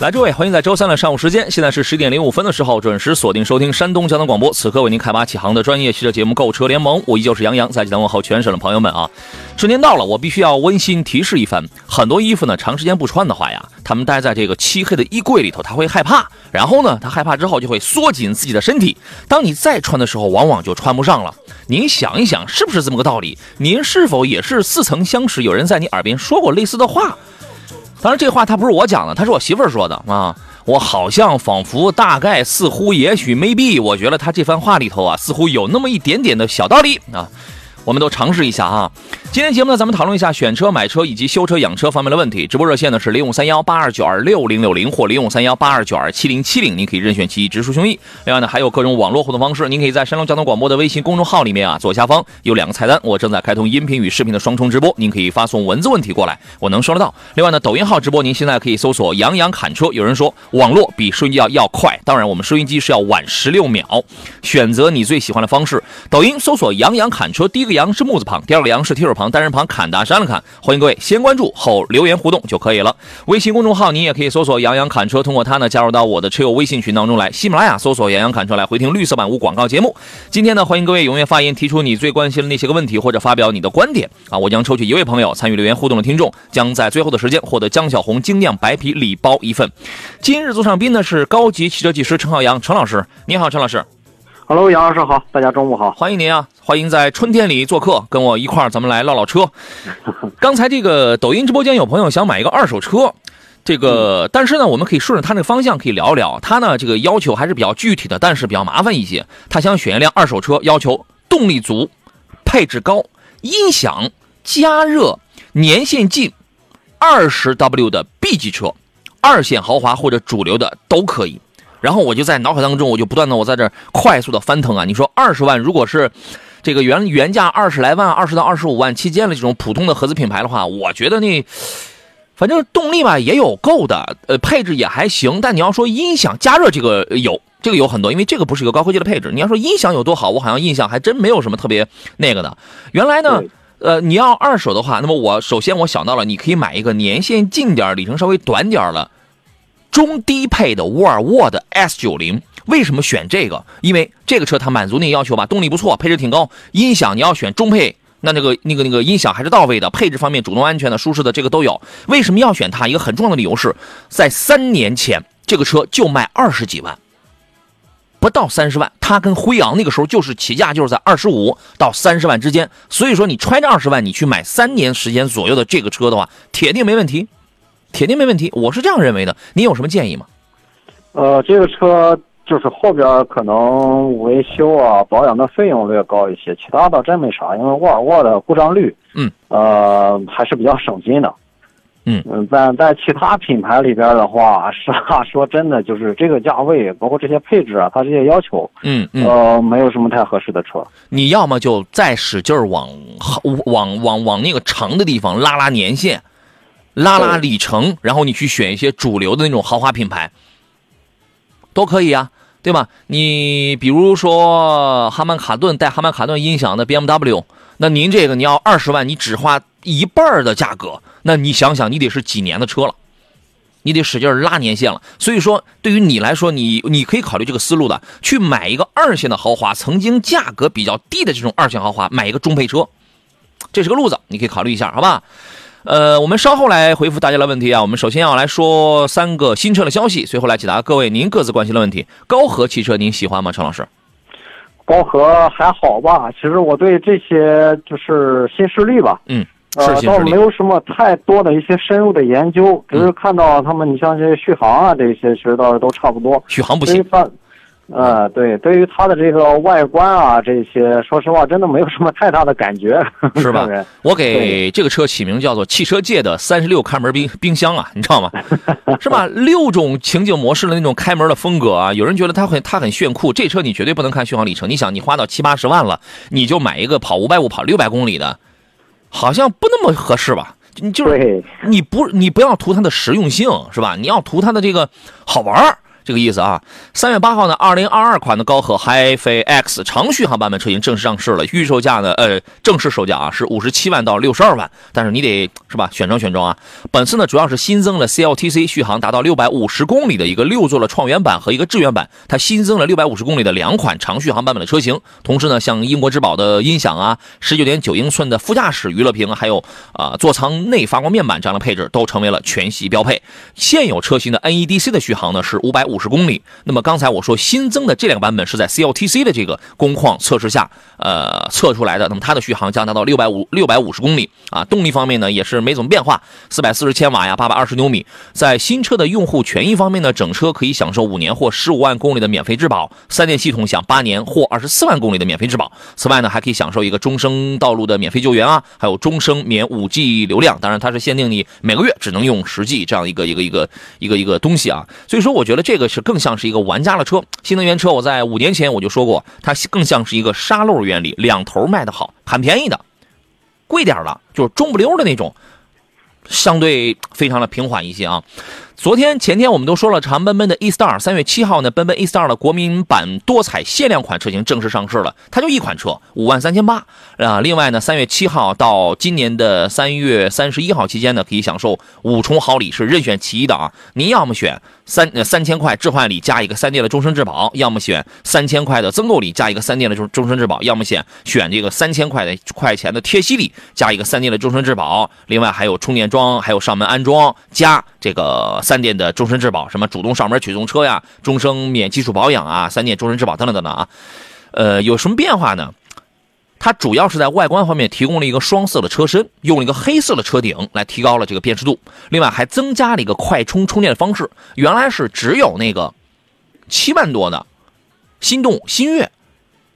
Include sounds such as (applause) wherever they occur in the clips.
来，诸位，欢迎在周三的上午时间，现在是十点零五分的时候，准时锁定收听山东交通广播。此刻为您开拔启航的专业汽车节目《购车联盟》，我依旧是杨洋，在济南问候全省的朋友们啊！春天到了，我必须要温馨提示一番：很多衣服呢，长时间不穿的话呀，他们待在这个漆黑的衣柜里头，他会害怕，然后呢，他害怕之后就会缩紧自己的身体。当你再穿的时候，往往就穿不上了。您想一想，是不是这么个道理？您是否也是似曾相识？有人在你耳边说过类似的话？当然，这话他不是我讲的，他是我媳妇儿说的啊。我好像仿佛、大概、似乎、也许、maybe，我觉得他这番话里头啊，似乎有那么一点点的小道理啊。我们都尝试一下啊。今天节目呢，咱们讨论一下选车、买车以及修车、养车方面的问题。直播热线呢是零五三幺八二九二六零六零或零五三幺八二九二七零七零，您可以任选其一，直抒胸臆。另外呢，还有各种网络互动方式，您可以在山东交通广播的微信公众号里面啊，左下方有两个菜单，我正在开通音频与视频的双重直播，您可以发送文字问题过来，我能收得到。另外呢，抖音号直播，您现在可以搜索“杨洋侃车”。有人说网络比收音机要要快，当然我们收音机是要晚十六秒。选择你最喜欢的方式，抖音搜索“杨洋侃车”，第一个 (laughs) “杨”是木字旁，第二个“杨”是提手旁，单人旁，侃的。删了砍，欢迎各位先关注后留言互动就可以了。微信公众号您也可以搜索“杨洋砍车”，通过它呢加入到我的车友微信群当中来。喜马拉雅搜索“杨洋砍车”来回听绿色版无广告节目。今天呢，欢迎各位踊跃发言，提出你最关心的那些个问题或者发表你的观点啊！我将抽取一位朋友参与留言互动的听众，将在最后的时间获得江小红精酿白啤礼包一份。今日座上宾呢是高级汽车技师陈浩洋陈老师，你好，陈老师。Hello，杨老师好，大家中午好，欢迎您啊！欢迎在春天里做客，跟我一块儿咱们来唠唠车。(laughs) 刚才这个抖音直播间有朋友想买一个二手车，这个但是呢，我们可以顺着他那个方向可以聊一聊。他呢这个要求还是比较具体的，但是比较麻烦一些。他想选一辆二手车，要求动力足、配置高、音响、加热、年限近、二十 W 的 B 级车，二线豪华或者主流的都可以。然后我就在脑海当中，我就不断的我在这快速的翻腾啊！你说二十万，如果是这个原原价二十来万，二十到二十五万期间的这种普通的合资品牌的话，我觉得那反正动力吧也有够的，呃，配置也还行。但你要说音响加热这个有，这个有很多，因为这个不是一个高科技的配置。你要说音响有多好，我好像印象还真没有什么特别那个的。原来呢，呃，你要二手的话，那么我首先我想到了，你可以买一个年限近点、里程稍微短点了。中低配的沃尔沃的 S 九零，为什么选这个？因为这个车它满足那个要求吧，动力不错，配置挺高，音响你要选中配，那那个那个那个音响还是到位的，配置方面主动安全的、舒适的这个都有。为什么要选它？一个很重要的理由是在三年前这个车就卖二十几万，不到三十万，它跟辉昂那个时候就是起价就是在二十五到三十万之间。所以说你揣着二十万你去买三年时间左右的这个车的话，铁定没问题。铁定没问题，我是这样认为的。你有什么建议吗？呃，这个车就是后边可能维修啊、保养的费用略高一些，其他倒真没啥。因为沃尔沃的故障率，嗯，呃，还是比较省心的。嗯嗯，在在其他品牌里边的话，实话说真的，就是这个价位，包括这些配置啊，它这些要求，嗯嗯，呃，没有什么太合适的车。你要么就再使劲往往往往那个长的地方拉拉年限。拉拉里程，然后你去选一些主流的那种豪华品牌，都可以啊，对吧？你比如说哈曼卡顿带哈曼卡顿音响的 BMW，那您这个你要二十万，你只花一半的价格，那你想想，你得是几年的车了，你得使劲拉年限了。所以说，对于你来说，你你可以考虑这个思路的，去买一个二线的豪华，曾经价格比较低的这种二线豪华，买一个中配车，这是个路子，你可以考虑一下，好吧？呃，我们稍后来回复大家的问题啊。我们首先要来说三个新车的消息，随后来解答各位您各自关心的问题。高和汽车您喜欢吗，陈老师？高和还好吧，其实我对这些就是新势力吧，嗯，呃，倒没有什么太多的一些深入的研究，只是看到他们，你像这些续航啊这些，其实倒是都差不多。续航不行。呃，对，对于它的这个外观啊，这些，说实话，真的没有什么太大的感觉，是吧？我给这个车起名叫做“汽车界的三十六开门冰冰箱”啊，你知道吗？(laughs) 是吧？六种情景模式的那种开门的风格啊，有人觉得它很它很炫酷，这车你绝对不能看续航里程。你想，你花到七八十万了，你就买一个跑五百五、跑六百公里的，好像不那么合适吧？你就是，你不你不要图它的实用性是吧？你要图它的这个好玩儿这个意思啊。三月八号呢，二零二二款的高和 HiFi X 长续航版本车型正式上市了，预售价呢，呃，正式售价啊是五十七万到六十二万，但是你得是吧选装选装啊。本次呢主要是新增了 CLTC 续航达到六百五十公里的一个六座的创元版和一个致远版，它新增了六百五十公里的两款长续航版本的车型。同时呢，像英国之宝的音响啊，十九点九英寸的副驾驶娱乐屏，还有啊、座舱内发光面板这样的配置都成为了全系标配。现有车型的 NEDC 的续航呢是五百五十公里。那么刚才我说新增的这两个版本是在 CLTC 的这个工况测试下，呃测出来的。那么它的续航将达到六百五六百五十公里啊。动力方面呢也是没怎么变化，四百四十千瓦呀，八百二十牛米。在新车的用户权益方面呢，整车可以享受五年或十五万公里的免费质保，三电系统享八年或二十四万公里的免费质保。此外呢，还可以享受一个终生道路的免费救援啊，还有终生免五 G 流量。当然，它是限定你每个月只能用十 G 这样一个一个一个一个一个东西啊。所以说，我觉得这个这个是更像是一个玩家的车。新能源车，我在五年前我就说过，它更像是一个沙漏原理，两头卖的好，很便宜的，贵点儿了就是中不溜的那种。相对非常的平缓一些啊。昨天前天我们都说了，长奔奔的 E Star，三月七号呢，奔奔 E Star 的国民版多彩限量款车型正式上市了，它就一款车，五万三千八啊。另外呢，三月七号到今年的三月三十一号期间呢，可以享受五重好礼，是任选其一的啊。您要么选三呃三千块置换礼加一个三电的终身质保，要么选三千块的增购礼加一个三电的终终身质保，要么选选这个三千块的块钱的贴息礼加一个三电的终身质保。另外还有充电桩，还有上门安装加这个三电的终身质保，什么主动上门取送车呀，终生免基础保养啊，三电终身质保等等等等啊。呃，有什么变化呢？它主要是在外观方面提供了一个双色的车身，用了一个黑色的车顶来提高了这个辨识度。另外还增加了一个快充充电的方式，原来是只有那个七万多的心动新悦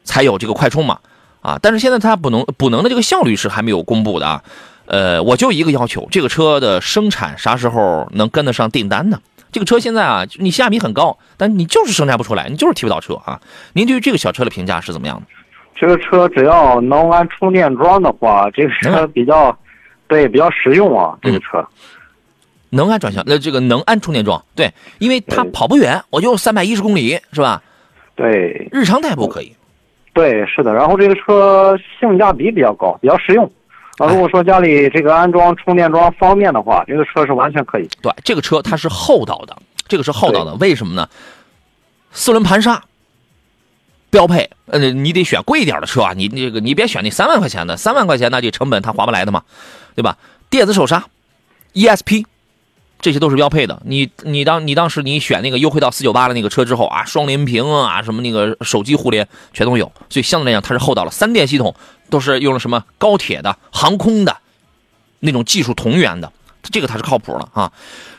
才有这个快充嘛，啊，但是现在它补能补能的这个效率是还没有公布的啊。呃，我就一个要求，这个车的生产啥时候能跟得上订单呢？这个车现在啊，你性价比很高，但你就是生产不出来，你就是提不到车啊。您对于这个小车的评价是怎么样的？这个车只要能安充电桩的话，这个车比较，对，比较实用啊。这个车，能安转向，那这个能安充电桩，对，因为它跑不远，我就三百一十公里，是吧？对，日常代步可以。对，是的。然后这个车性价比比较高，比较实用。啊，如果说家里这个安装充电桩方便的话，这个车是完全可以。对，这个车它是厚道的，这个是厚道的，为什么呢？四轮盘刹标配，呃，你得选贵一点的车啊，你这个你别选那三万块钱的，三万块钱那就成本它划不来的嘛，对吧？电子手刹，ESP，这些都是标配的。你你当你当时你选那个优惠到四九八的那个车之后啊，双联屏啊，什么那个手机互联全都有，所以相对来讲它是厚道了。三电系统都是用了什么高铁的、航空的那种技术同源的。这个它是靠谱了啊！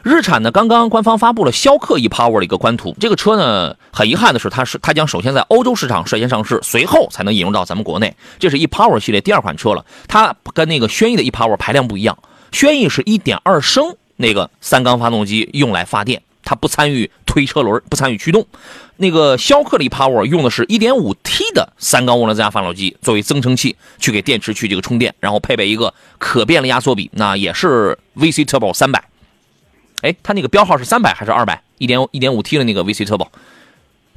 日产呢，刚刚官方发布了逍客 ePower 的一个官图。这个车呢，很遗憾的是，它是它将首先在欧洲市场率先上市，随后才能引入到咱们国内。这是 ePower 系列第二款车了，它跟那个轩逸的 ePower 排量不一样。轩逸是一点二升那个三缸发动机用来发电，它不参与推车轮，不参与驱动。那个逍客力 Power 用的是一点五 T 的三缸涡轮增压发动机作为增程器，去给电池去这个充电，然后配备一个可变的压缩比，那也是 VC Turbo 三百。哎，它那个标号是三百还是二百？一点一点五 T 的那个 VC Turbo，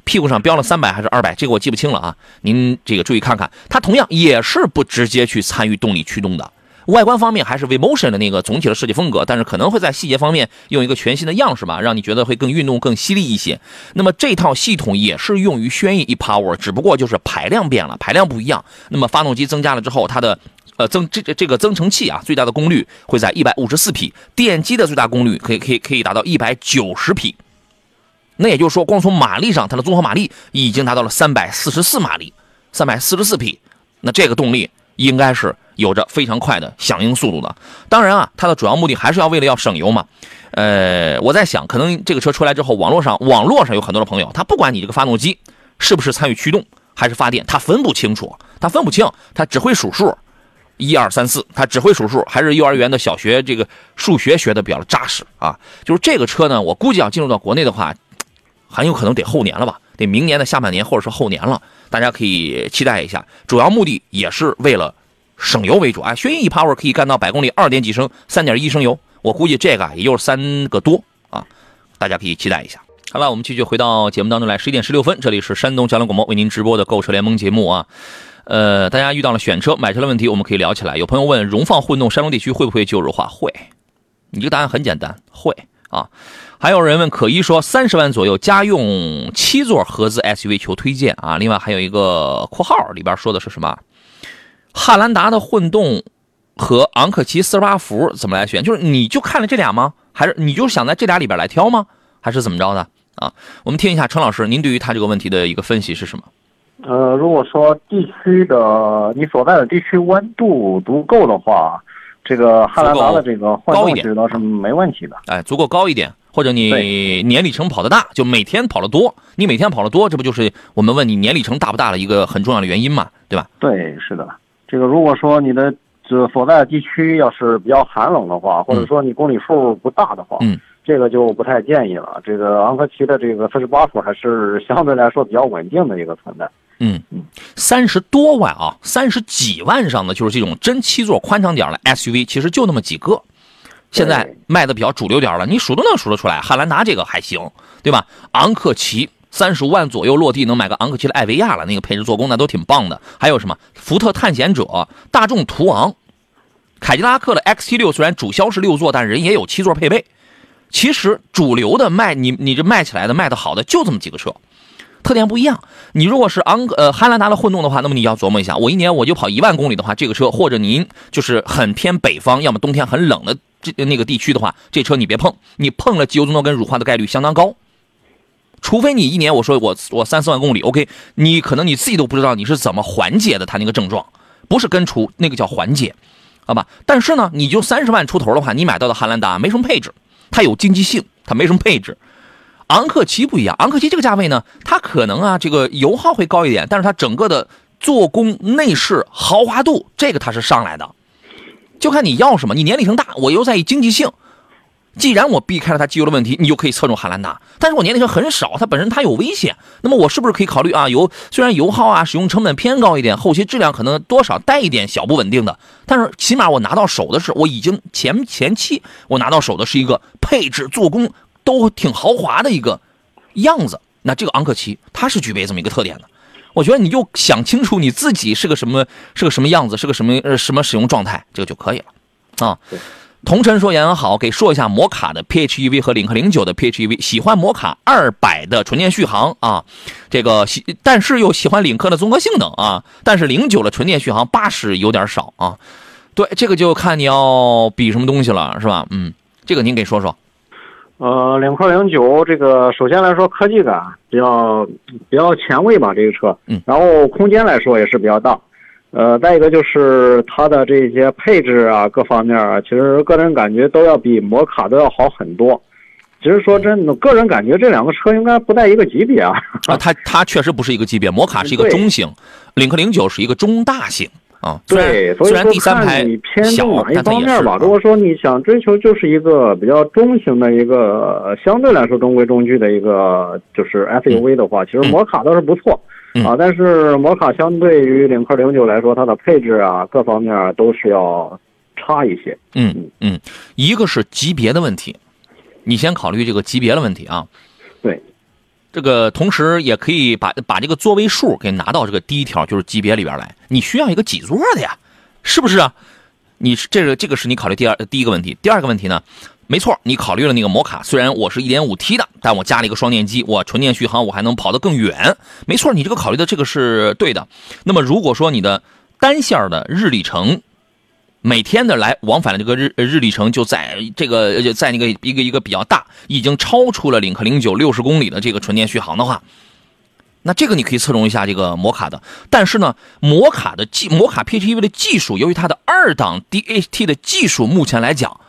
屁股上标了三百还是二百？这个我记不清了啊，您这个注意看看。它同样也是不直接去参与动力驱动的。外观方面还是 V-Motion 的那个总体的设计风格，但是可能会在细节方面用一个全新的样式吧，让你觉得会更运动、更犀利一些。那么这套系统也是用于轩逸 ePower，只不过就是排量变了，排量不一样。那么发动机增加了之后，它的呃增这这个增程器啊，最大的功率会在一百五十四匹，电机的最大功率可以可以可以达到一百九十匹。那也就是说，光从马力上，它的综合马力已经达到了三百四十四马力，三百四十四匹。那这个动力应该是有着非常快的响应速度的。当然啊，它的主要目的还是要为了要省油嘛。呃，我在想，可能这个车出来之后，网络上网络上有很多的朋友，他不管你这个发动机是不是参与驱动还是发电，他分不清楚，他分不清，他只会数数，一二三四，他只会数数，还是幼儿园的小学这个数学学的比较扎实啊。就是这个车呢，我估计要进入到国内的话，很有可能得后年了吧，得明年的下半年或者是后年了，大家可以期待一下。主要目的也是为了省油为主啊，轩逸 ePower 可以干到百公里二点几升，三点一升油，我估计这个也就是三个多啊，大家可以期待一下。好了，我们继续回到节目当中来。十一点十六分，这里是山东交通广播为您直播的购车联盟节目啊。呃，大家遇到了选车、买车的问题，我们可以聊起来。有朋友问，荣放混动山东地区会不会旧日化？会。你这个答案很简单，会啊。还有人问，可一说三十万左右家用七座合资 SUV 求推荐啊。另外还有一个括号里边说的是什么？汉兰达的混动和昂克旗四十八伏怎么来选？就是你就看了这俩吗？还是你就想在这俩里边来挑吗？还是怎么着的？啊，我们听一下陈老师，您对于他这个问题的一个分析是什么？呃，如果说地区的你所在的地区温度足够的话，这个汉兰达的这个换动值倒是没问题的。哎，足够高一点，或者你年里程跑得大，就每天跑得多，你每天跑得多，这不就是我们问你年里程大不大的一个很重要的原因嘛，对吧？对，是的。这个如果说你的这所在的地区要是比较寒冷的话，或者说你公里数不大的话，嗯。这个就不太建议了。这个昂科旗的这个四十八伏还是相对来说比较稳定的一个存在。嗯嗯，三十多万啊，三十几万上的就是这种真七座宽敞点的 SUV，其实就那么几个。现在卖的比较主流点了，你数都能数得出来。汉兰达这个还行，对吧？昂克旗三十五万左右落地能买个昂克旗的艾维亚了，那个配置做工那都挺棒的。还有什么福特探险者、大众途昂、凯迪拉克的 XT6，虽然主销是六座，但人也有七座配备。其实主流的卖你你这卖起来的卖的好的就这么几个车，特点不一样。你如果是昂呃汉兰达的混动的话，那么你要琢磨一下，我一年我就跑一万公里的话，这个车或者您就是很偏北方，要么冬天很冷的这那个地区的话，这车你别碰，你碰了机油增多跟乳化的概率相当高。除非你一年我说我我三四万公里，OK，你可能你自己都不知道你是怎么缓解的它那个症状，不是根除，那个叫缓解，好吧？但是呢，你就三十万出头的话，你买到的汉兰达没什么配置。它有经济性，它没什么配置。昂克旗不一样，昂克旗这个价位呢，它可能啊，这个油耗会高一点，但是它整个的做工、内饰、豪华度，这个它是上来的。就看你要什么，你年里程大，我又在意经济性。既然我避开了它机油的问题，你就可以侧重汉兰达。但是我年龄层很少，它本身它有危险，那么我是不是可以考虑啊？油虽然油耗啊使用成本偏高一点，后期质量可能多少带一点小不稳定的，但是起码我拿到手的是，我已经前前期我拿到手的是一个配置做工都挺豪华的一个样子。那这个昂克旗它是具备这么一个特点的，我觉得你就想清楚你自己是个什么是个什么样子，是个什么呃什么使用状态，这个就可以了啊。同城说：“杨洋好，给说一下摩卡的 PHEV 和领克零九的 PHEV。喜欢摩卡二百的纯电续航啊，这个喜，但是又喜欢领克的综合性能啊。但是零九的纯电续航八十有点少啊。对，这个就看你要比什么东西了，是吧？嗯，这个您给说说。呃，领克零九这个首先来说科技感比较比较前卫吧，这个车。嗯。然后空间来说也是比较大。”呃，再一个就是它的这些配置啊，各方面啊，其实个人感觉都要比摩卡都要好很多。其实说真的，个人感觉这两个车应该不在一个级别啊。啊，它它确实不是一个级别，摩卡是一个中型，领克零九是一个中大型啊。对，虽然第三排小，哪一方面吧。如果说你想追求就是一个比较中型的一个，相对来说中规中矩的一个就是 SUV 的话，其实摩卡倒是不错。啊，但是摩卡相对于领克零九来说，它的配置啊，各方面都是要差一些。嗯嗯，一个是级别的问题，你先考虑这个级别的问题啊。对，这个同时也可以把把这个座位数给拿到这个第一条，就是级别里边来。你需要一个几座的呀？是不是啊？你这个这个是你考虑第二第一个问题，第二个问题呢？没错，你考虑了那个摩卡，虽然我是一点五 T 的，但我加了一个双电机，我纯电续航我还能跑得更远。没错，你这个考虑的这个是对的。那么如果说你的单线的日里程，每天的来往返的这个日日里程就在这个在那个一个一个比较大，已经超出了领克零九六十公里的这个纯电续航的话，那这个你可以侧重一下这个摩卡的。但是呢，摩卡的技摩卡 PHEV 的技术，由于它的二档 DHT 的技术，目前来讲。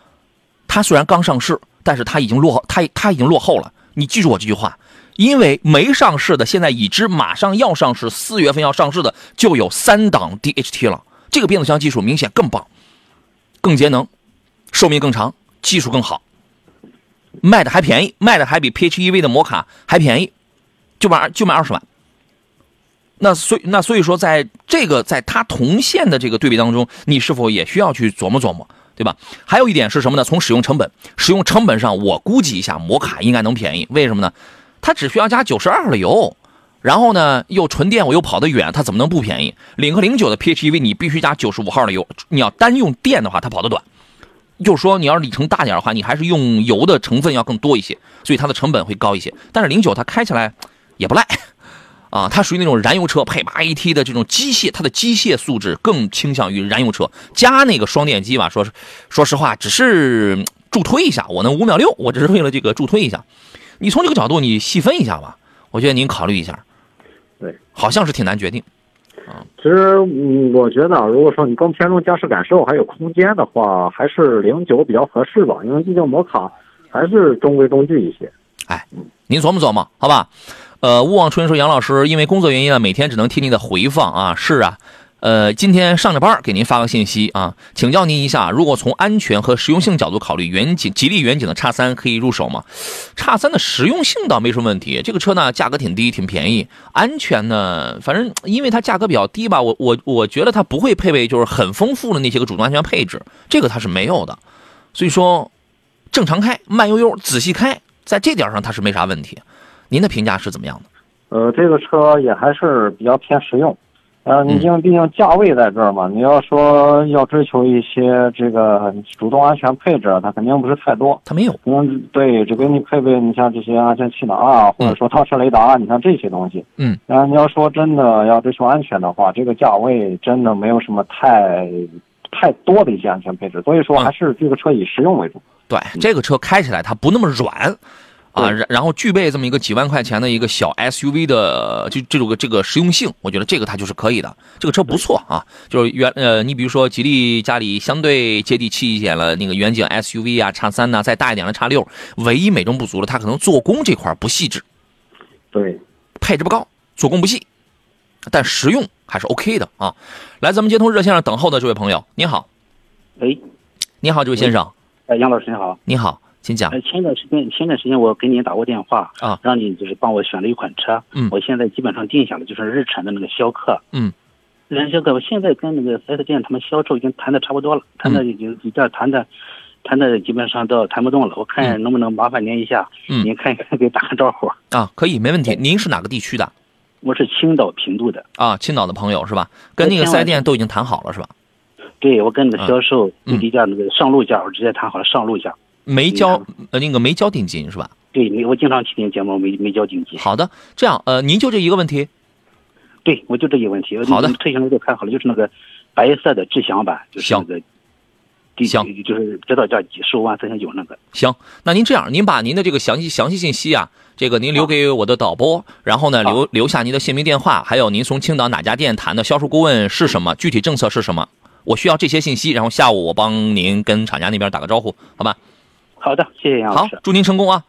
它虽然刚上市，但是它已经落后，它它已经落后了。你记住我这句话，因为没上市的，现在已知马上要上市，四月份要上市的就有三档 DHT 了。这个变速箱技术明显更棒，更节能，寿命更长，技术更好，卖的还便宜，卖的还比 PHEV 的摩卡还便宜，就卖就卖二十万。那所以那所以说，在这个在它同线的这个对比当中，你是否也需要去琢磨琢磨，对吧？还有一点是什么呢？从使用成本，使用成本上，我估计一下，摩卡应该能便宜。为什么呢？它只需要加九十二号的油，然后呢又纯电，我又跑得远，它怎么能不便宜？领克零九的 PHEV 你必须加九十五号的油，你要单用电的话，它跑得短。就是说，你要是里程大点的话，你还是用油的成分要更多一些，所以它的成本会高一些。但是零九它开起来也不赖。啊，它属于那种燃油车配八 AT 的这种机械，它的机械素质更倾向于燃油车，加那个双电机吧。说是，说实话，只是助推一下。我能五秒六，我只是为了这个助推一下。你从这个角度，你细分一下吧。我觉得您考虑一下。对，好像是挺难决定。啊，其实，嗯，我觉得，如果说你更偏重驾驶感受还有空间的话，还是零九比较合适吧。因为毕竟摩卡还是中规中矩一些。哎，您琢磨琢磨，好吧。呃，勿忘春说杨老师，因为工作原因呢，每天只能听您的回放啊。是啊，呃，今天上着班给您发个信息啊，请教您一下，如果从安全和实用性角度考虑，远景吉利远景的叉三可以入手吗？叉三的实用性倒没什么问题，这个车呢价格挺低，挺便宜。安全呢，反正因为它价格比较低吧，我我我觉得它不会配备就是很丰富的那些个主动安全配置，这个它是没有的。所以说，正常开，慢悠悠，仔细开，在这点上它是没啥问题。您的评价是怎么样的？呃，这个车也还是比较偏实用，呃，你因为毕竟价位在这儿嘛，你要说要追求一些这个主动安全配置，它肯定不是太多。它没有。嗯，对，只给你配备你像这些安全气囊啊，或者说倒车雷达，你像这些东西。嗯。然后你要说真的要追求安全的话，这个价位真的没有什么太太多的一些安全配置，所以说还是这个车以实用为主。对，这个车开起来它不那么软。啊，然然后具备这么一个几万块钱的一个小 SUV 的就这种个这个实用性，我觉得这个它就是可以的。这个车不错啊，就是原呃，你比如说吉利家里相对接地气一点了，那个远景 SUV 啊，叉三呐，再大一点的叉六，唯一美中不足的，它可能做工这块不细致，对，配置不高，做工不细，但实用还是 OK 的啊。来，咱们接通热线上等候的这位朋友，你好，喂，你好，这位先生，哎，杨老师你好，你好。请讲。呃，前段时间，前段时间我给您打过电话啊，让你就是帮我选了一款车。嗯，我现在基本上定下了，就是日产的那个逍客。嗯，日逍客，我现在跟那个四 S 店他们销售已经谈的差不多了，谈的已经已经谈的，谈的基本上都谈不动了。我看能不能麻烦您一下，嗯，您看一看给打个招呼。啊，可以，没问题。您是哪个地区的？我是青岛平度的。啊，青岛的朋友是吧？跟那个四 S 店都已经谈好了是吧？对，我跟那个销售最低价那个上路价，我直接谈好了上路价。没交呃那个没交定金是吧？对，没我经常听您节目，没没交定金。好的，这样呃，您就这一个问题？对，我就这一个问题。好的，车型都看好了，就是那个白色的智享版，就是那个，行，就是指导价几十五万三千九那个。行，那您这样，您把您的这个详细详细信息啊，这个您留给我的导播，然后呢留留下您的姓名电话，还有您从青岛哪家店谈的销售顾问是什么，具体政策是什么，我需要这些信息，然后下午我帮您跟厂家那边打个招呼，好吧？好的，谢谢杨老师。好，祝您成功啊！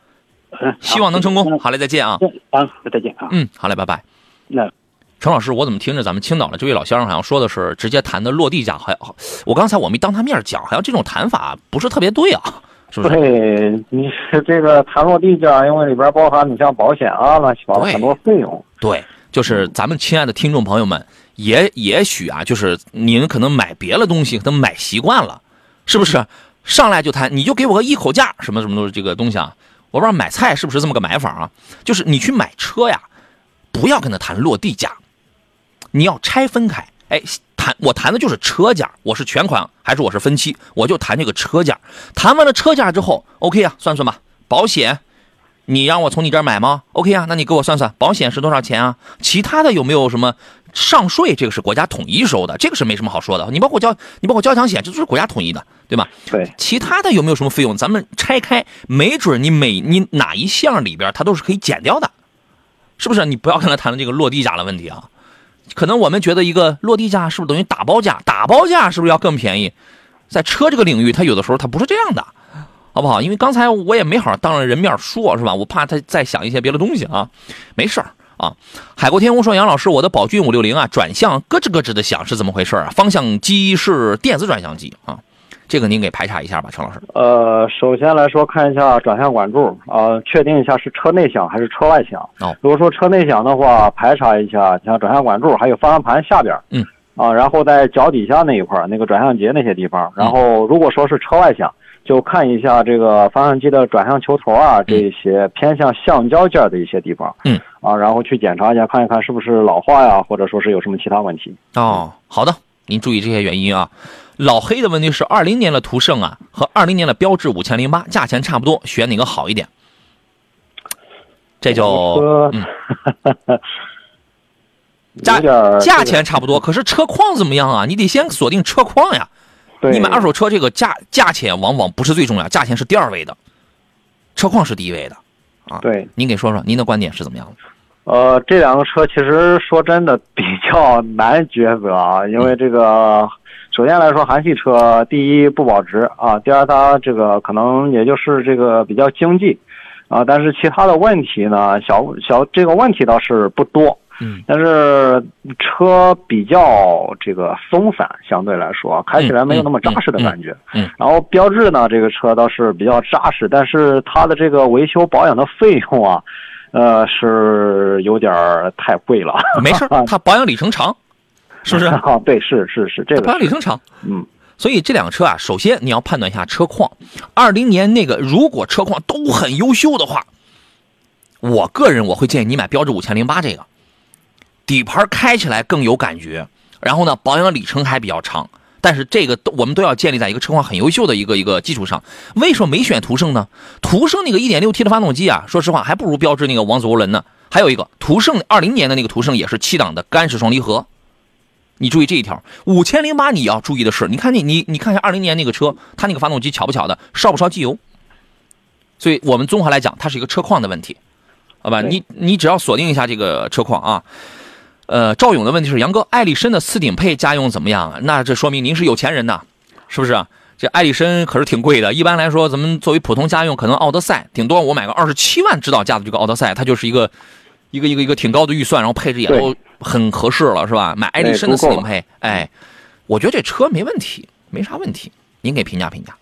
嗯，希望能成功。好嘞，再见啊！好，再见啊！嗯，好嘞，拜拜。那陈老师，我怎么听着咱们青岛的这位老先生好像说的是直接谈的落地价？好像我刚才我没当他面讲，好像这种谈法不是特别对啊，是不是？对，你是这个谈落地价，因为里边包含你像保险啊，乱七八糟很多费用。对，就是咱们亲爱的听众朋友们，也也许啊，就是您可能买别的东西，可能买习惯了，是不是？上来就谈，你就给我个一口价，什么什么都是这个东西啊！我不知道买菜是不是这么个买法啊？就是你去买车呀，不要跟他谈落地价，你要拆分开。哎，谈我谈的就是车价，我是全款还是我是分期，我就谈这个车价。谈完了车价之后，OK 啊，算算吧。保险，你让我从你这儿买吗？OK 啊，那你给我算算保险是多少钱啊？其他的有没有什么？上税这个是国家统一收的，这个是没什么好说的。你包括交，你包括交强险，这都是国家统一的，对吧？对。其他的有没有什么费用？咱们拆开，没准你每你哪一项里边它都是可以减掉的，是不是？你不要跟他谈论这个落地价的问题啊。可能我们觉得一个落地价是不是等于打包价？打包价是不是要更便宜？在车这个领域，它有的时候它不是这样的，好不好？因为刚才我也没好当着人面说，是吧？我怕他再想一些别的东西啊，没事儿啊。海阔天空说：“杨老师，我的宝骏五六零啊，转向咯吱咯吱的响，是怎么回事啊？方向机是电子转向机啊，这个您给排查一下吧，陈老师。呃，首先来说，看一下转向管柱啊、确定一下是车内响还是车外响。哦如果说车内响的话，排查一下像转向管柱还有方向盘下边。嗯。啊，然后在脚底下那一块儿，那个转向节那些地方。然后如果说是车外响，就看一下这个方向机的转向球头啊，这些偏向橡胶件的一些地方。嗯。啊，然后去检查一下，看一看是不是老化呀，或者说是有什么其他问题。哦，好的，您注意这些原因啊。老黑的问题是，二零年的途胜啊和二零年的标致五千零八价钱差不多，选哪个好一点？这就车嗯 (laughs) 价价钱差不多，可是车况怎么样啊？你得先锁定车况呀。对你买二手车，这个价价钱往往不是最重要，价钱是第二位的，车况是第一位的。啊，对，您给说说您的观点是怎么样的？呃，这两个车其实说真的比较难抉择啊，(laughs) 因为这个首先来说，韩系车第一不保值啊，第二它这个可能也就是这个比较经济啊，但是其他的问题呢，小小这个问题倒是不多。嗯但是车比较这个松散，相对来说开起来没有那么扎实的感觉。嗯嗯嗯然后标志呢，这个车倒是比较扎实，但是它的这个维修保养的费用啊，呃，是有点太贵了。没事儿，(laughs) 它保养里程长，是不是？啊，(laughs) 对，是是是这个保养里程长。嗯，所以这两个车啊，首先你要判断一下车况。二零年那个如果车况都很优秀的话，我个人我会建议你买标致五千零八这个，底盘开起来更有感觉，然后呢保养里程还比较长。但是这个都我们都要建立在一个车况很优秀的一个一个基础上。为什么没选途胜呢？途胜那个 1.6T 的发动机啊，说实话还不如标致那个王子涡轮呢。还有一个途胜20年的那个途胜也是七档的干式双离合，你注意这一条，五千零八你要注意的是，你看你你你看一下二零年那个车，它那个发动机巧不巧的，烧不烧机油？所以我们综合来讲，它是一个车况的问题，好吧？你你只要锁定一下这个车况啊。呃，赵勇的问题是，杨哥，艾力绅的次顶配家用怎么样啊？那这说明您是有钱人呐，是不是啊？这艾力绅可是挺贵的，一般来说，咱们作为普通家用，可能奥德赛顶多我买个二十七万指导价的这个奥德赛，它就是一个一个一个一个挺高的预算，然后配置也都很合适了，是吧？买艾力绅的次顶配，哎，我觉得这车没问题，没啥问题。您给评价评价。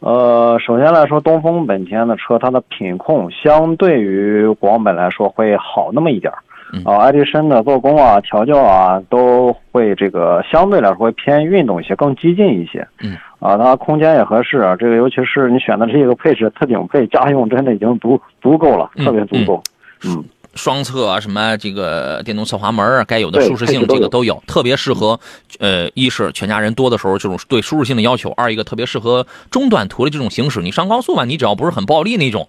呃，首先来说，东风本田的车，它的品控相对于广本来说会好那么一点儿。嗯啊，爱迪生的做工啊、调教啊，都会这个相对来说会偏运动一些，更激进一些。嗯，啊，它空间也合适啊。这个尤其是你选的这个配置，特顶配家用，真的已经足足够了，嗯特别足够。嗯，双侧啊，什么这个电动侧滑门啊，该有的舒适性这个都有，特别适合，呃，一是全家人多的时候这种对舒适性的要求，二一个特别适合中短途的这种行驶。你上高速吧，你只要不是很暴力那种，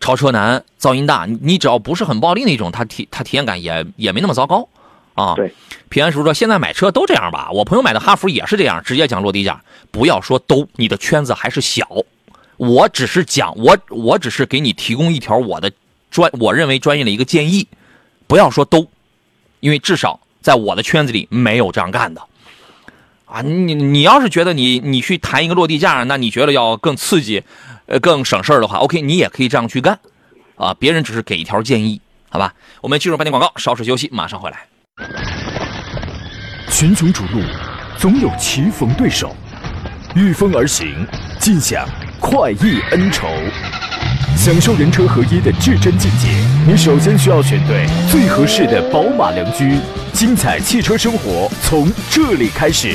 超车难、噪音大，你你只要不是很暴力那种，它体它体验感也也没那么糟糕啊。对，平安叔叔说现在买车都这样吧，我朋友买的哈弗也是这样，直接讲落地价，不要说都，你的圈子还是小。我只是讲，我我只是给你提供一条我的专我认为专业的一个建议，不要说都，因为至少在我的圈子里没有这样干的。啊，你你要是觉得你你去谈一个落地价，那你觉得要更刺激，呃，更省事儿的话，OK，你也可以这样去干，啊，别人只是给一条建议，好吧？我们进入半点广告，稍事休息，马上回来。群雄逐鹿，总有棋逢对手，御风而行，尽享快意恩仇。享受人车合一的至臻境界，你首先需要选对最合适的宝马良驹。精彩汽车生活从这里开始。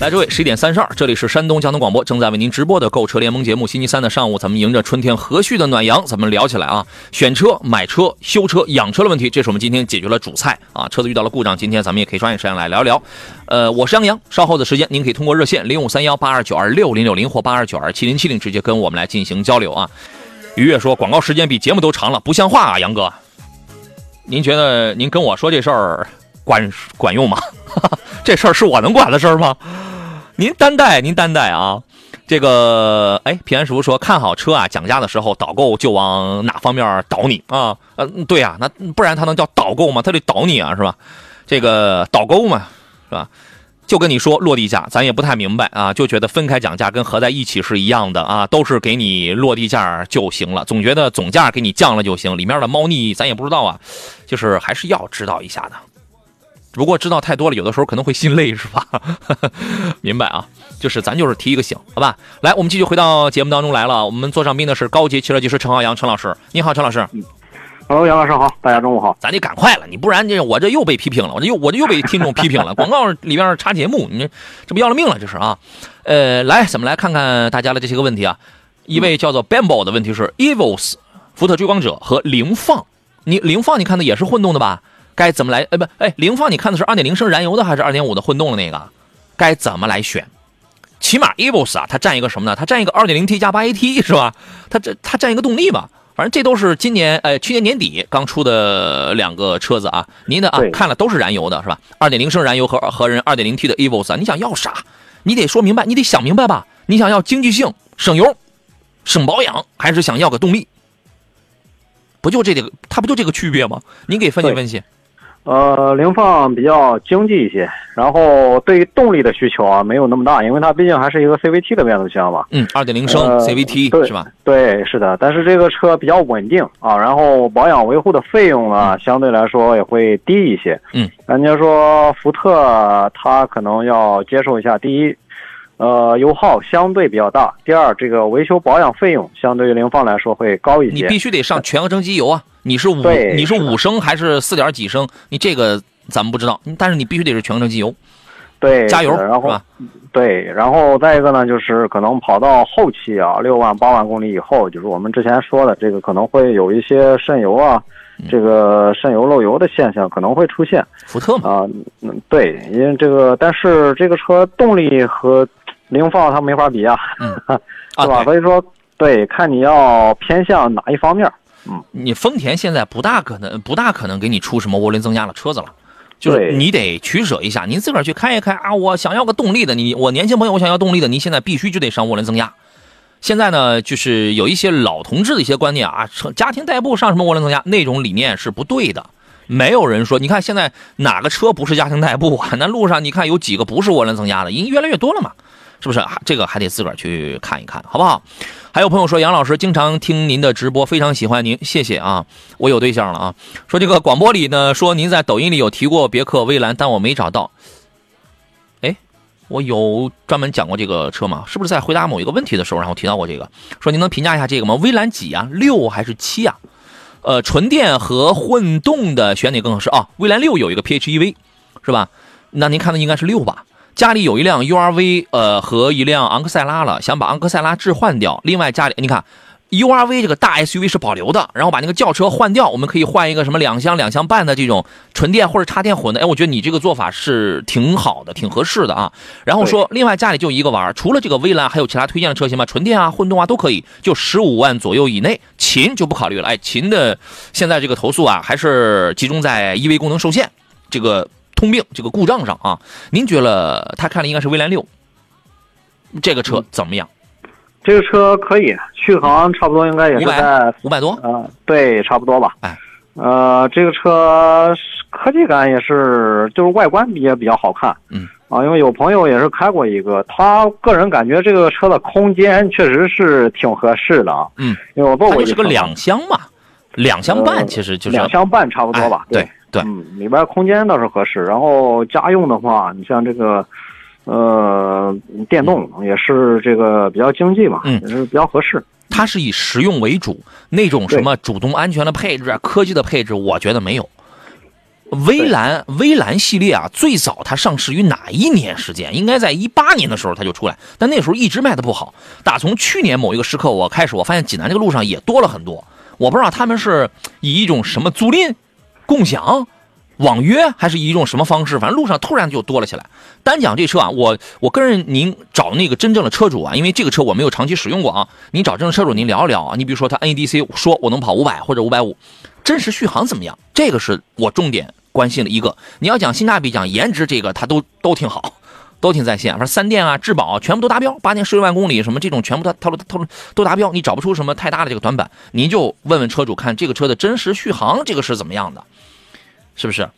来，诸位，十一点三十二，这里是山东交通广播正在为您直播的购车联盟节目。星期三的上午，咱们迎着春天和煦的暖阳，咱们聊起来啊，选车、买车、修车、养车的问题，这是我们今天解决了主菜啊。车子遇到了故障，今天咱们也可以抓紧时间来聊一聊。呃，我是杨洋，稍后的时间您可以通过热线零五三幺八二九二六零六零或八二九二七零七零直接跟我们来进行交流啊。于越说，广告时间比节目都长了，不像话啊，杨哥。您觉得您跟我说这事儿管管用吗？(laughs) 这事儿是我能管的事儿吗？您担待，您担待啊！这个哎，平安师傅说看好车啊，讲价的时候导购就往哪方面导你啊？呃，对呀，那不然他能叫导购吗？他得导你啊，是吧？这个导购嘛，是吧？就跟你说落地价，咱也不太明白啊，就觉得分开讲价跟合在一起是一样的啊，都是给你落地价就行了，总觉得总价给你降了就行，里面的猫腻咱也不知道啊，就是还是要知道一下的。不过知道太多了，有的时候可能会心累，是吧？(laughs) 明白啊，就是咱就是提一个醒，好吧？来，我们继续回到节目当中来了。我们坐上宾的是高级汽车技师陈浩洋陈老师，你好，陈老师。Hello，杨老师好，大家中午好。咱得赶快了，你不然这我这又被批评了，我这又我这又被听众批评了。(laughs) 广告里边插节目，你这不要了命了，这是啊。呃，来，咱们来看看大家的这些个问题啊。一位叫做 Bambo 的问题是：Evos 福特追光者和凌放，你凌放你看的也是混动的吧？该怎么来？哎，不，哎，凌放，你看的是二点零升燃油的还是二点五的混动的那个？该怎么来选？起码 Evos 啊，它占一个什么呢？它占一个二点零 T 加八 AT (laughs) 是吧？它这它占一个动力嘛？反正这都是今年呃去年年底刚出的两个车子啊。您的啊看了都是燃油的是吧？二点零升燃油和和人二点零 T 的 Evos，你想要啥？你得说明白，你得想明白吧？你想要经济性、省油、省保养，还是想要个动力？不就这个？它不就这个区别吗？您给分析分析。呃，凌放比较经济一些，然后对于动力的需求啊没有那么大，因为它毕竟还是一个 CVT 的变速箱嘛。嗯，二点零升 CVT 是吧？对，是的。但是这个车比较稳定啊，然后保养维护的费用呢，相对来说也会低一些。嗯，人家说福特它可能要接受一下，第一，呃，油耗相对比较大；第二，这个维修保养费用相对于凌放来说会高一些。你必须得上全合成机油啊。你是五，你是五升还是四点几升？你这个咱们不知道，但是你必须得是全合成机油，对，加油然后对，然后再一个呢，就是可能跑到后期啊，六万八万公里以后，就是我们之前说的这个可能会有一些渗油啊，这个渗油漏油的现象可能会出现。福特嘛，啊，嗯，对，因为这个，但是这个车动力和凌放它没法比啊，(laughs) 是吧？所以说，对，看你要偏向哪一方面。嗯，你丰田现在不大可能，不大可能给你出什么涡轮增压的车子了，就是你得取舍一下，您自个儿去开一开啊。我想要个动力的，你我年轻朋友，我想要动力的，您现在必须就得上涡轮增压。现在呢，就是有一些老同志的一些观念啊，家庭代步上什么涡轮增压那种理念是不对的。没有人说，你看现在哪个车不是家庭代步啊？那路上你看有几个不是涡轮增压的，已经越来越多了嘛。是不是？这个还得自个儿去看一看，好不好？还有朋友说，杨老师经常听您的直播，非常喜欢您，谢谢啊！我有对象了啊！说这个广播里呢，说您在抖音里有提过别克威兰，但我没找到。哎，我有专门讲过这个车吗？是不是在回答某一个问题的时候，然后提到过这个？说您能评价一下这个吗？威兰几啊？六还是七啊？呃，纯电和混动的选哪更合适啊？威兰六有一个 PHEV，是吧？那您看的应该是六吧？家里有一辆 URV，呃，和一辆昂克赛拉了，想把昂克赛拉置换掉。另外家里，你看，URV 这个大 SUV 是保留的，然后把那个轿车换掉，我们可以换一个什么两厢、两厢半的这种纯电或者插电混的。哎，我觉得你这个做法是挺好的，挺合适的啊。然后说，另外家里就一个玩除了这个威兰，还有其他推荐的车型吗？纯电啊、混动啊都可以，就十五万左右以内。秦就不考虑了，哎，秦的现在这个投诉啊，还是集中在 EV 功能受限这个。通病这个故障上啊，您觉得他看的应该是威兰六，这个车怎么样？这个车可以，续航差不多应该也是在五百多啊，对，差不多吧。哎，呃，这个车科技感也是，就是外观也比较好看。嗯啊，因为有朋友也是开过一个，他个人感觉这个车的空间确实是挺合适的啊。嗯，因为我坐过一是个两厢嘛，两厢半其实就是两厢半差不多吧。对。对，嗯，里边空间倒是合适。然后家用的话，你像这个，呃，电动也是这个比较经济嘛，嗯，也是比较合适。它是以实用为主，那种什么主动安全的配置、科技的配置，我觉得没有。威兰威兰系列啊，最早它上市于哪一年时间？应该在一八年的时候它就出来，但那时候一直卖的不好。打从去年某一个时刻我开始，我发现济南这个路上也多了很多。我不知道他们是以一种什么租赁。共享、网约还是一种什么方式？反正路上突然就多了起来。单讲这车啊，我我个人您找那个真正的车主啊，因为这个车我没有长期使用过啊。您找真正车主您聊一聊啊。你比如说他 NEDC 说我能跑五百或者五百五，真实续航怎么样？这个是我重点关心的一个。你要讲性价比、讲颜值，这个它都都挺好，都挺在线。反正三电啊、质保啊全部都达标，八年十六万公里什么这种全部都套路套路都达标，你找不出什么太大的这个短板，您就问问车主看这个车的真实续航这个是怎么样的，是不是？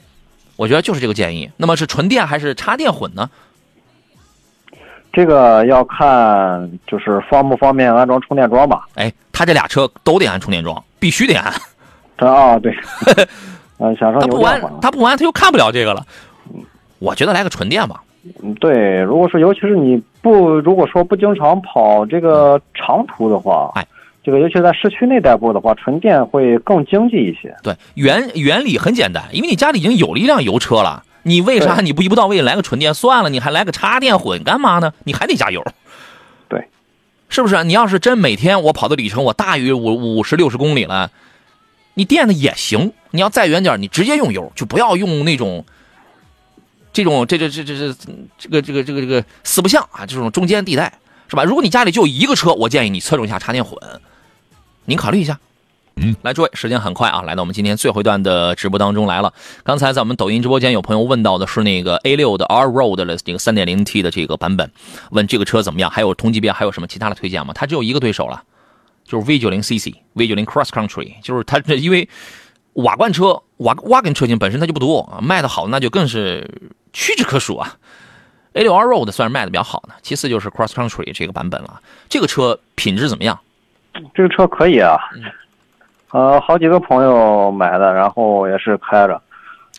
我觉得就是这个建议。那么是纯电还是插电混呢？这个要看就是方不方便安装充电桩吧。哎，他这俩车都得安充电桩，必须得安。啊，对，(laughs) 嗯，想上他不安他不安，他又看不了这个了。我觉得来个纯电吧。嗯对，如果说尤其是你不如果说不经常跑这个长途的话，哎，这个尤其在市区内代步的话，纯电会更经济一些。对，原原理很简单，因为你家里已经有了一辆油车了，你为啥你不一步到位来个纯电算了，你还来个插电混干嘛呢？你还得加油，对，是不是？你要是真每天我跑的里程我大于五五十六十公里了，你电的也行。你要再远点，你直接用油，就不要用那种这种这这这这这这个这个这个这个四不像啊，这种中间地带是吧？如果你家里就一个车，我建议你侧重一下插电混，您考虑一下。嗯，来，诸位，时间很快啊，来到我们今天最后一段的直播当中来了。刚才在我们抖音直播间有朋友问到的是那个 A 六的 R Road 的这个 3.0T 的这个版本，问这个车怎么样？还有同级别还有什么其他的推荐吗？它只有一个对手了，就是 V90 CC、V90 Cross Country，就是它这因为瓦罐车、瓦瓦根车型本身它就不多啊，卖的好那就更是屈指可数啊。A 6 R Road 算是卖的比较好的，其次就是 Cross Country 这个版本了。这个车品质怎么样？这个车可以啊，嗯呃，好几个朋友买的，然后也是开着。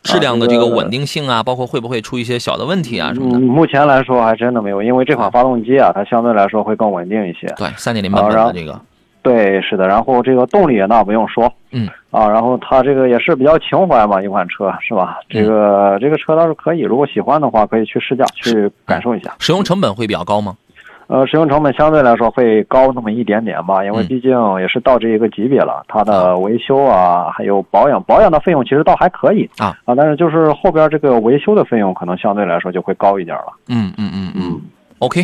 质量的这个稳定。性啊，包括会不会出一些小的问题啊什么的？嗯，目前来说还真的没有，因为这款发动机啊，它相对来说会更稳定一些。对，三点零版本的这个，对，是的，然后这个动力那不用说，嗯，啊，然后它这个也是比较情怀嘛，一款车是吧？这个、这个车倒是可以，如果喜欢的话，可以去试驾去感受一下。使用成本会比较高吗？呃，使用成本相对来说会高那么一点点吧，因为嗯毕竟也是到这一个级别了，它的维修啊，还有保养，保养的费用其实倒还可以啊啊，但是就是后边这个维修的费用可能相对来说就会高一点了。嗯嗯嗯嗯嗯，，OK。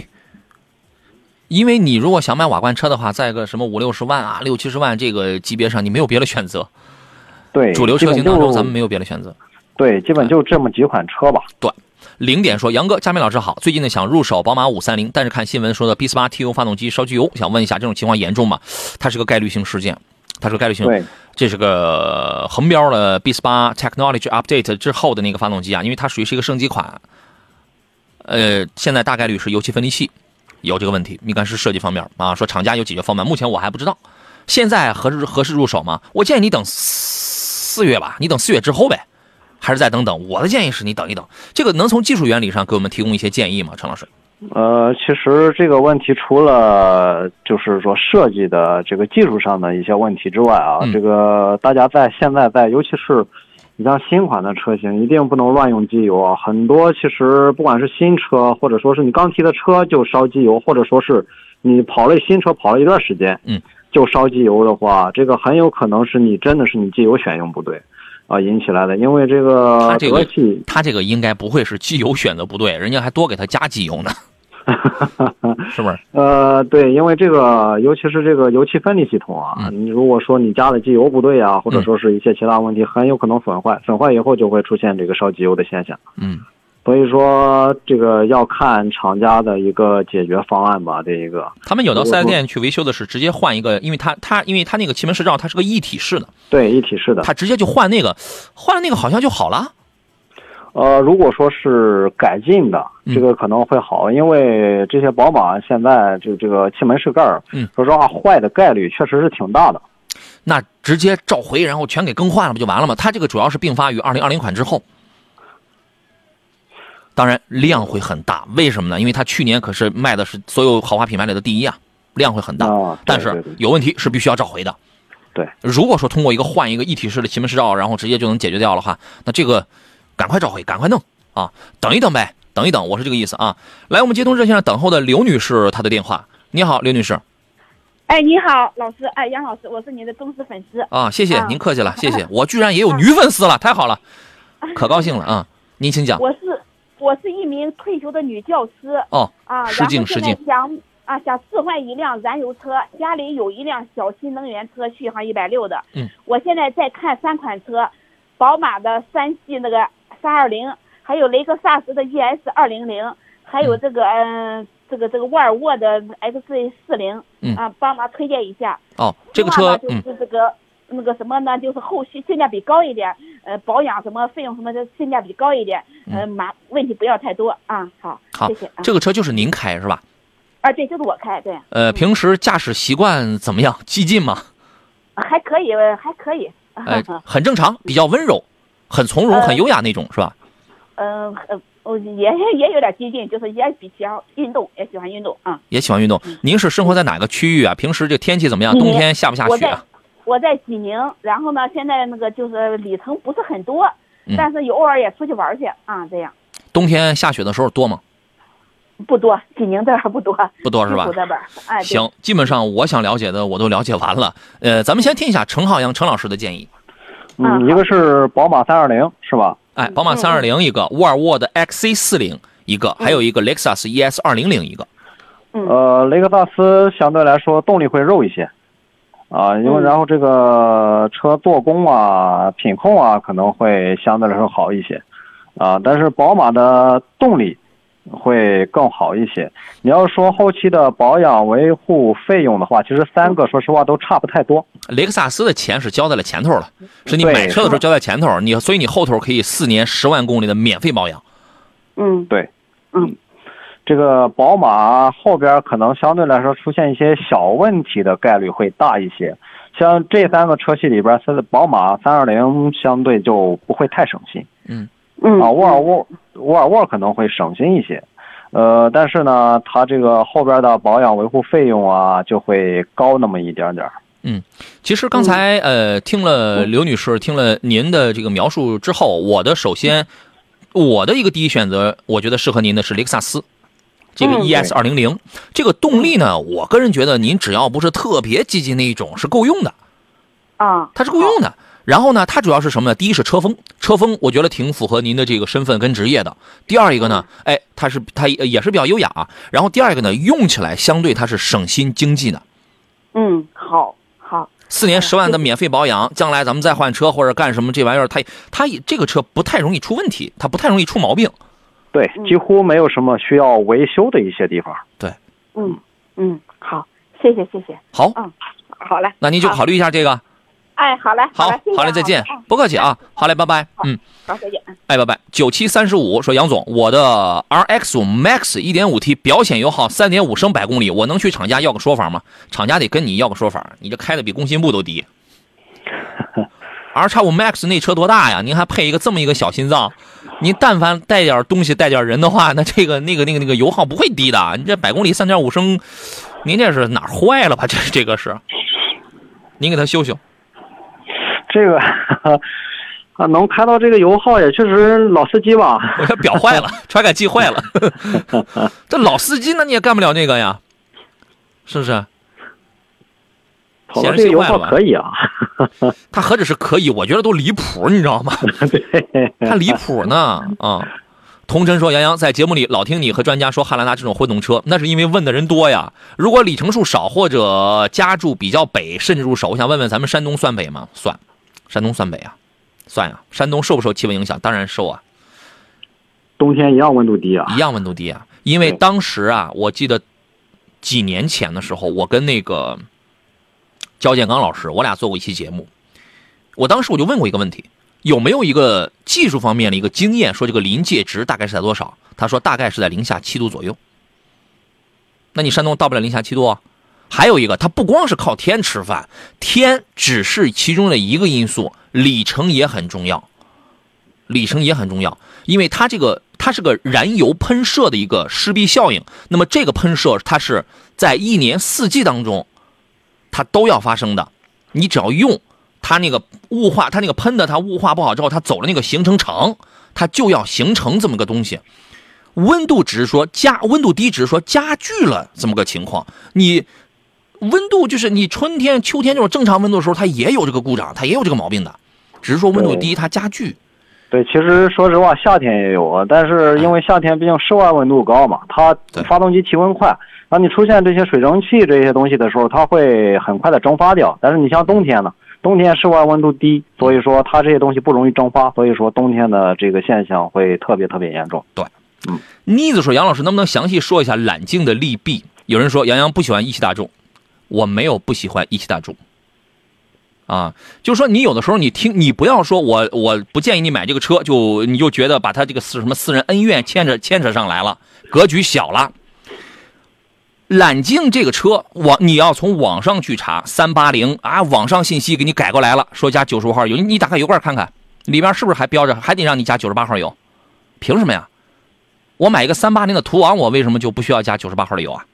因为你如果想买瓦罐车的话，在个什么五六十万啊、六七十万这个级别上，你没有别的选择。对，主流车型当中，咱们没有别的选择。对，基本就这么几款车吧。对零点说，杨哥，佳明老师好，最近呢想入手宝马五三零，但是看新闻说的 B 四八 TU 发动机烧机油，想问一下这种情况严重吗？它是个概率性事件，它是个概率性，对，这是个横标了 B 四八 Technology Update 之后的那个发动机啊，因为它属于是一个升级款，呃，现在大概率是油气分离器有这个问题，应该是设计方面啊，说厂家有解决方案，目前我还不知道。现在合适合适入手吗？我建议你等四月吧，你等四月之后呗，还是再等等？我的建议是你等一等。这个能从技术原理上给我们提供一些建议吗？陈老师？呃，其实这个问题除了就是说设计的这个技术上的一些问题之外啊，嗯这个大家在现在在尤其是你像新款的车型，一定不能乱用机油啊。很多其实不管是新车，或者说是你刚提的车就烧机油，或者说是你跑了新车跑了一段时间，嗯，就烧机油的话，这个很有可能是你真的是你机油选用不对啊引起来的，因为这个它这个德系它这个应该不会是机油选择不对，人家还多给他加机油呢，(laughs) 是不是？呃，对，因为这个，尤其是这个油气分离系统啊，嗯你如果说你加的机油不对啊，或者说是一些其他问题，很有可能损坏，损坏以后就会出现这个烧机油的现象。嗯，所以说，这个要看厂家的一个解决方案吧。这一个，他们有到四 S 店去维修的是直接换一个，因为它它因为它那个气门室罩它是个一体式的，对一体式的。它直接就换那个，换了那个好像就好了。呃，如果说是改进的，嗯这个可能会好，因为这些宝马现在就这个气门室盖儿，嗯说实话坏的概率确实是挺大的。那直接召回，然后全给更换了，不就完了吗？它这个主要是并发于二零二零款之后，当然量会很大。为什么呢？因为它去年可是卖的是所有豪华品牌里的第一啊，量会很大。啊，但是有问题是必须要召回的。对，如果说通过一个换一个一体式的气门室罩，然后直接就能解决掉的话，那这个赶快召回，赶快弄啊！等一等呗，等一等，我是这个意思啊。来，我们接通热线上等候的刘女士，她的电话。你好，刘女士哎，你好，老师，哎，杨老师，我是您的忠实粉丝。啊，谢谢啊您客气了，(laughs) 谢谢。我居然也有女粉丝了，太好了，(laughs) 可高兴了啊！您请讲。我是我是一名退休的女教师哦，啊，失敬失敬想啊想置换一辆燃油车，家里有一辆小新能源车，续航一百六的。嗯，我现在在看三款车，宝马的三系那个三二零，还有雷克萨斯的 ES 二零零还有这个嗯、呃这个这个沃尔沃的 XC 四零嗯啊，帮忙推荐一下。哦，这个车嗯就是这个、那个什么呢，就是后续性价比高一点，呃，保养什么费用什么的性价比高一点，呃，麻问题不要太多啊。好，好谢谢啊。这个车就是您开是吧？啊，对，就是我开，对，呃，平时驾驶习惯怎么样？激进吗？还可以，还可以。呃，很正常，比较温柔，很从容，呃很优雅那种是吧？嗯呃，我也也有点激进，就是也比较运动，也喜欢运动啊。也喜欢运动。您是生活在哪个区域啊？平时这天气怎么样？冬天下不下雪啊？我在济宁，然后呢，现在那个就是里程不是很多，嗯但是有偶尔也出去玩去啊，这样冬天下雪的时候多吗？不多，济宁这儿不多，不多是吧西湖？这边，哎，行，基本上我想了解的我都了解完了。呃，咱们先听一下陈浩洋陈老师的建议。啊嗯，一个是宝马三二零是吧？哎，宝马三二零一个，沃尔沃的 XC 四零一个，还有一个雷克萨斯 ES 二零零一个。嗯。呃，雷克萨斯相对来说动力会肉一些，啊，因为嗯。然后这个车做工啊、品控啊可能会相对来说好一些，啊，但是宝马的动力会更好一些。你要说后期的保养维护费用的话，其实三个说实话都差不太多。雷克萨斯的钱是交在了前头了，是你买车的时候交在前头，你所以你后头可以四年十万公里的免费保养。嗯对，嗯，这个宝马后边可能相对来说出现一些小问题的概率会大一些。像这三个车系里边，它的宝马三二零相对就不会太省心嗯啊，沃尔沃沃尔沃可能会省心一些，呃，但是呢，它这个后边的保养维护费用啊就会高那么一点点嗯。其实刚才呃听了刘女士听了您的这个描述之后，我的首先我的一个第一选择，我觉得适合您的是雷克萨斯。这个嗯 ES 二零零，这个动力呢，我个人觉得您只要不是特别激进那一种，是够用的。啊，它是够用的。然后呢，它主要是什么呢？第一是车风，车风我觉得挺符合您的这个身份跟职业的。第二一个呢，哎，它是它也是比较优雅。然后第二个呢，用起来相对它是省心经济的。嗯，好，好，四年十万的免费保养，将来咱们再换车或者干什么，这玩意儿它它也这个车不太容易出问题，它不太容易出毛病。对，几乎没有什么需要维修的一些地方。对嗯嗯，好，谢谢谢谢，好，嗯，好嘞，那您就考虑一下这个。哎，好嘞，好嘞，再见嗯，不客气啊。好嘞，拜拜。嗯。好，再见。嗯哎，拜拜。九七三十五说杨总，我的 RX 五 Max 一点五 T 表显油耗三点五升百公里，我能去厂家要个说法吗？厂家得跟你要个说法，你这开的比工信部都低。(laughs) R 叉五 Max 那车多大呀？您还配一个这么一个小心脏？您但凡带点东西、带点人的话，那这个那个那个那个油耗不会低的。你这百公里三点五升，您这是哪坏了吧？这这个是，您给他修修。这个 (laughs) 啊，能开到这个油耗也确实老司机吧。我这表坏了，传感器坏了。(laughs) 这老司机那你也干不了那个呀，是不是？跑到这个油耗可以啊。他何止是可以，我觉得都离谱，你知道吗？(laughs) 对，他离谱呢啊！童真说：“杨洋在节目里老听你和专家说汉兰达这种混动车，那是因为问的人多呀。如果里程数少或者家住比较北，甚至入手，我想问问咱们山东算北吗？算，山东算北啊，算呀。山东受不受气温影响？当然受啊。冬天一样温度低啊。一样温度低啊。因为当时啊，我记得几年前的时候，我跟那个焦建刚老师，我俩做过一期节目。我当时我就问过一个问题，有没有一个技术方面的一个经验，说这个临界值大概是在多少？他说大概是在零下七度左右。那你山东到不了零下七度啊？还有一个，它不光是靠天吃饭，天只是其中的一个因素，里程也很重要。里程也很重要，因为它这个它是个燃油喷射的一个湿壁效应。那么这个喷射它是在一年四季当中，它都要发生的。你只要用它那个雾化，它那个喷的它雾化不好之后，它走了那个形成层，它就要形成这么个东西。温度只是说加温度低，只是说加剧了这么个情况。你温度就是你春天、秋天这种正常温度的时候，它也有这个故障，它也有这个毛病的，只是说温度低它加剧。对，其实说实话，夏天也有啊，但是因为夏天毕竟室外温度高嘛，它发动机提温快，当你出现这些水蒸气这些东西的时候，它会很快的蒸发掉。但是你像冬天呢，冬天室外温度低，所以说它这些东西不容易蒸发，所以说冬天的这个现象会特别特别严重。对嗯，妮子说：“杨老师能不能详细说一下揽境的利弊？”有人说杨洋不喜欢一汽大众，我没有不喜欢一汽大众。啊，就是说你有的时候你听，你不要说我我不建议你买这个车，就你就觉得把他这个私什么私人恩怨牵扯牵扯上来了，格局小了。揽境这个车，网你要从网上去查，三八零啊，网上信息给你改过来了，说加九十五号油，你打开油罐看看，里边是不是还标着，还得让你加九十八号油？凭什么呀？我买一个三八零的途昂，我为什么就不需要加九十八号的油啊？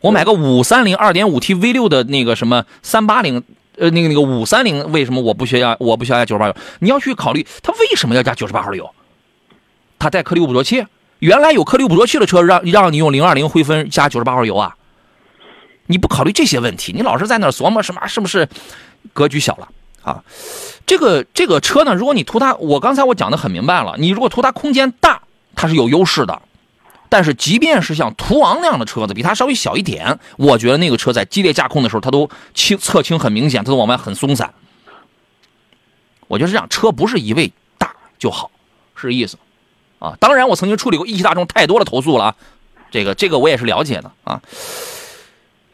我买个五三零二点五 T V 六的那个什么三八零。呃，那个那个五三零为什么我不需要我不需要加九十八油？你要去考虑它为什么要加九十八号油？它带颗粒捕捉器，原来有颗粒捕捉器的车让让你用零二零灰分加九十八号油啊？你不考虑这些问题，你老是在那琢磨什么是不是格局小了啊？这个这个车呢，如果你图它，我刚才我讲的很明白了，你如果图它空间大，它是有优势的。但是，即便是像途昂那样的车子，比它稍微小一点，我觉得那个车在激烈驾控的时候，它都倾侧倾很明显，它都往外很松散。我觉得这样，车不是一味大就好，是意思啊。当然，我曾经处理过一汽大众太多的投诉了，这个这个我也是了解的啊。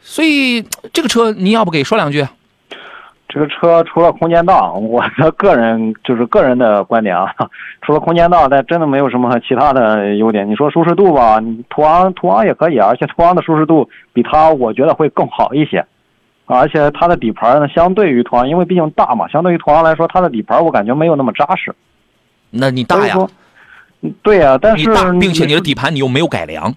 所以这个车你要不给说两句？这个车除了空间大，我的个人就是个人的观点啊，除了空间大，但真的没有什么其他的优点。你说舒适度吧，途昂途昂也可以，而且途昂的舒适度比它我觉得会更好一些，而且它的底盘呢，相对于途昂，因为毕竟大嘛，相对于途昂来说，它的底盘我感觉没有那么扎实。那你大呀？对呀，但是并且你的底盘你又没有改良。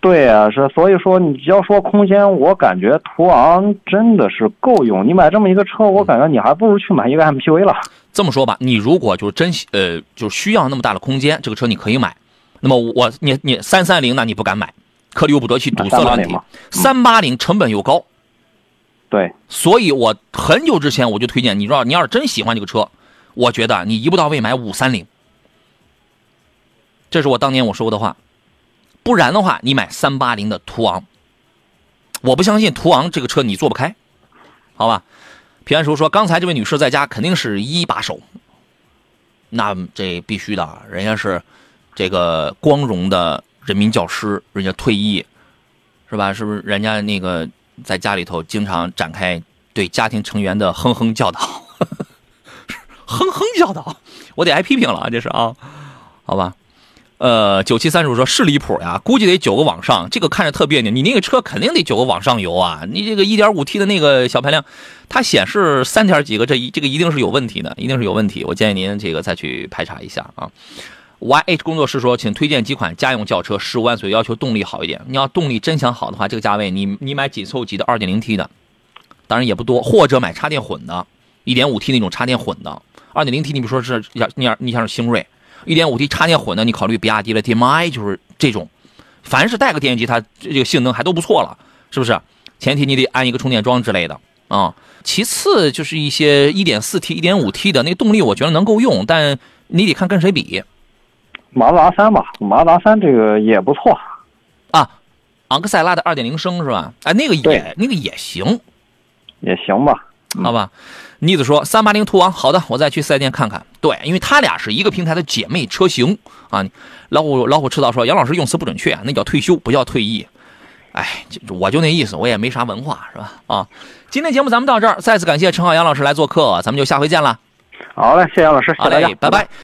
对啊，是所以说你要说空间，我感觉途昂真的是够用。你买这么一个车，我感觉你还不如去买一个 MPV 了。这么说吧，你如果就真呃就需要那么大的空间，这个车你可以买。那么我你你三三零呢你不敢买，颗粒物捕捉器堵塞了问题。三八零成本又高，对，所以我很久之前我就推荐你，知道你要是真喜欢这个车，我觉得你一步到位买五三零。这是我当年我说过的话。不然的话，你买三八零的途昂，我不相信途昂这个车你坐不开，好吧？平安叔说，刚才这位女士在家肯定是一把手，那这必须的，人家是这个光荣的人民教师，人家退役，是吧？是不是？人家那个在家里头经常展开对家庭成员的哼哼教导，(laughs) 哼哼教导，(laughs) 我得挨批评了，这是啊，好吧？呃，九七三叔说，是离谱呀，估计得九个往上，这个看着特别扭。你那个车肯定得九个往上油啊，你这个一点五 T 的那个小排量，它显示三点几个，这一这个一定是有问题的，一定是有问题。我建议您这个再去排查一下啊。YH 工作室说，请推荐几款家用轿车，十五万左右，要求动力好一点。你要动力真想好的话，这个价位你你买紧凑级的二点零 T 的，当然也不多，或者买插电混的，一点五 T 那种插电混的，二点零 T 你比如说是像你你像是星瑞。一点五 T 插电混的，你考虑比亚迪的 TMI 就是这种，凡是带个电机，它这个性能还都不错了，是不是？前提你得安一个充电桩之类的啊。其次就是一些一点四 T、一点五 T 的那动力，我觉得能够用，但你得看跟谁比。马自达三吧，马自达三这个也不错啊。昂克赛拉的二点零升是吧？哎，那个也那个也行，也行吧，好吧。妮子说：“三八零途昂，好的，我再去四 S 店看看。对，因为他俩是一个平台的姐妹车型啊。”老虎老虎赤道说：“杨老师用词不准确，那叫退休，不叫退役。”哎，我就那意思，我也没啥文化，是吧？啊，今天节目咱们到这儿，再次感谢陈浩杨老师来做客，咱们就下回见了。好嘞，谢谢杨老师，谢谢大家，拜拜。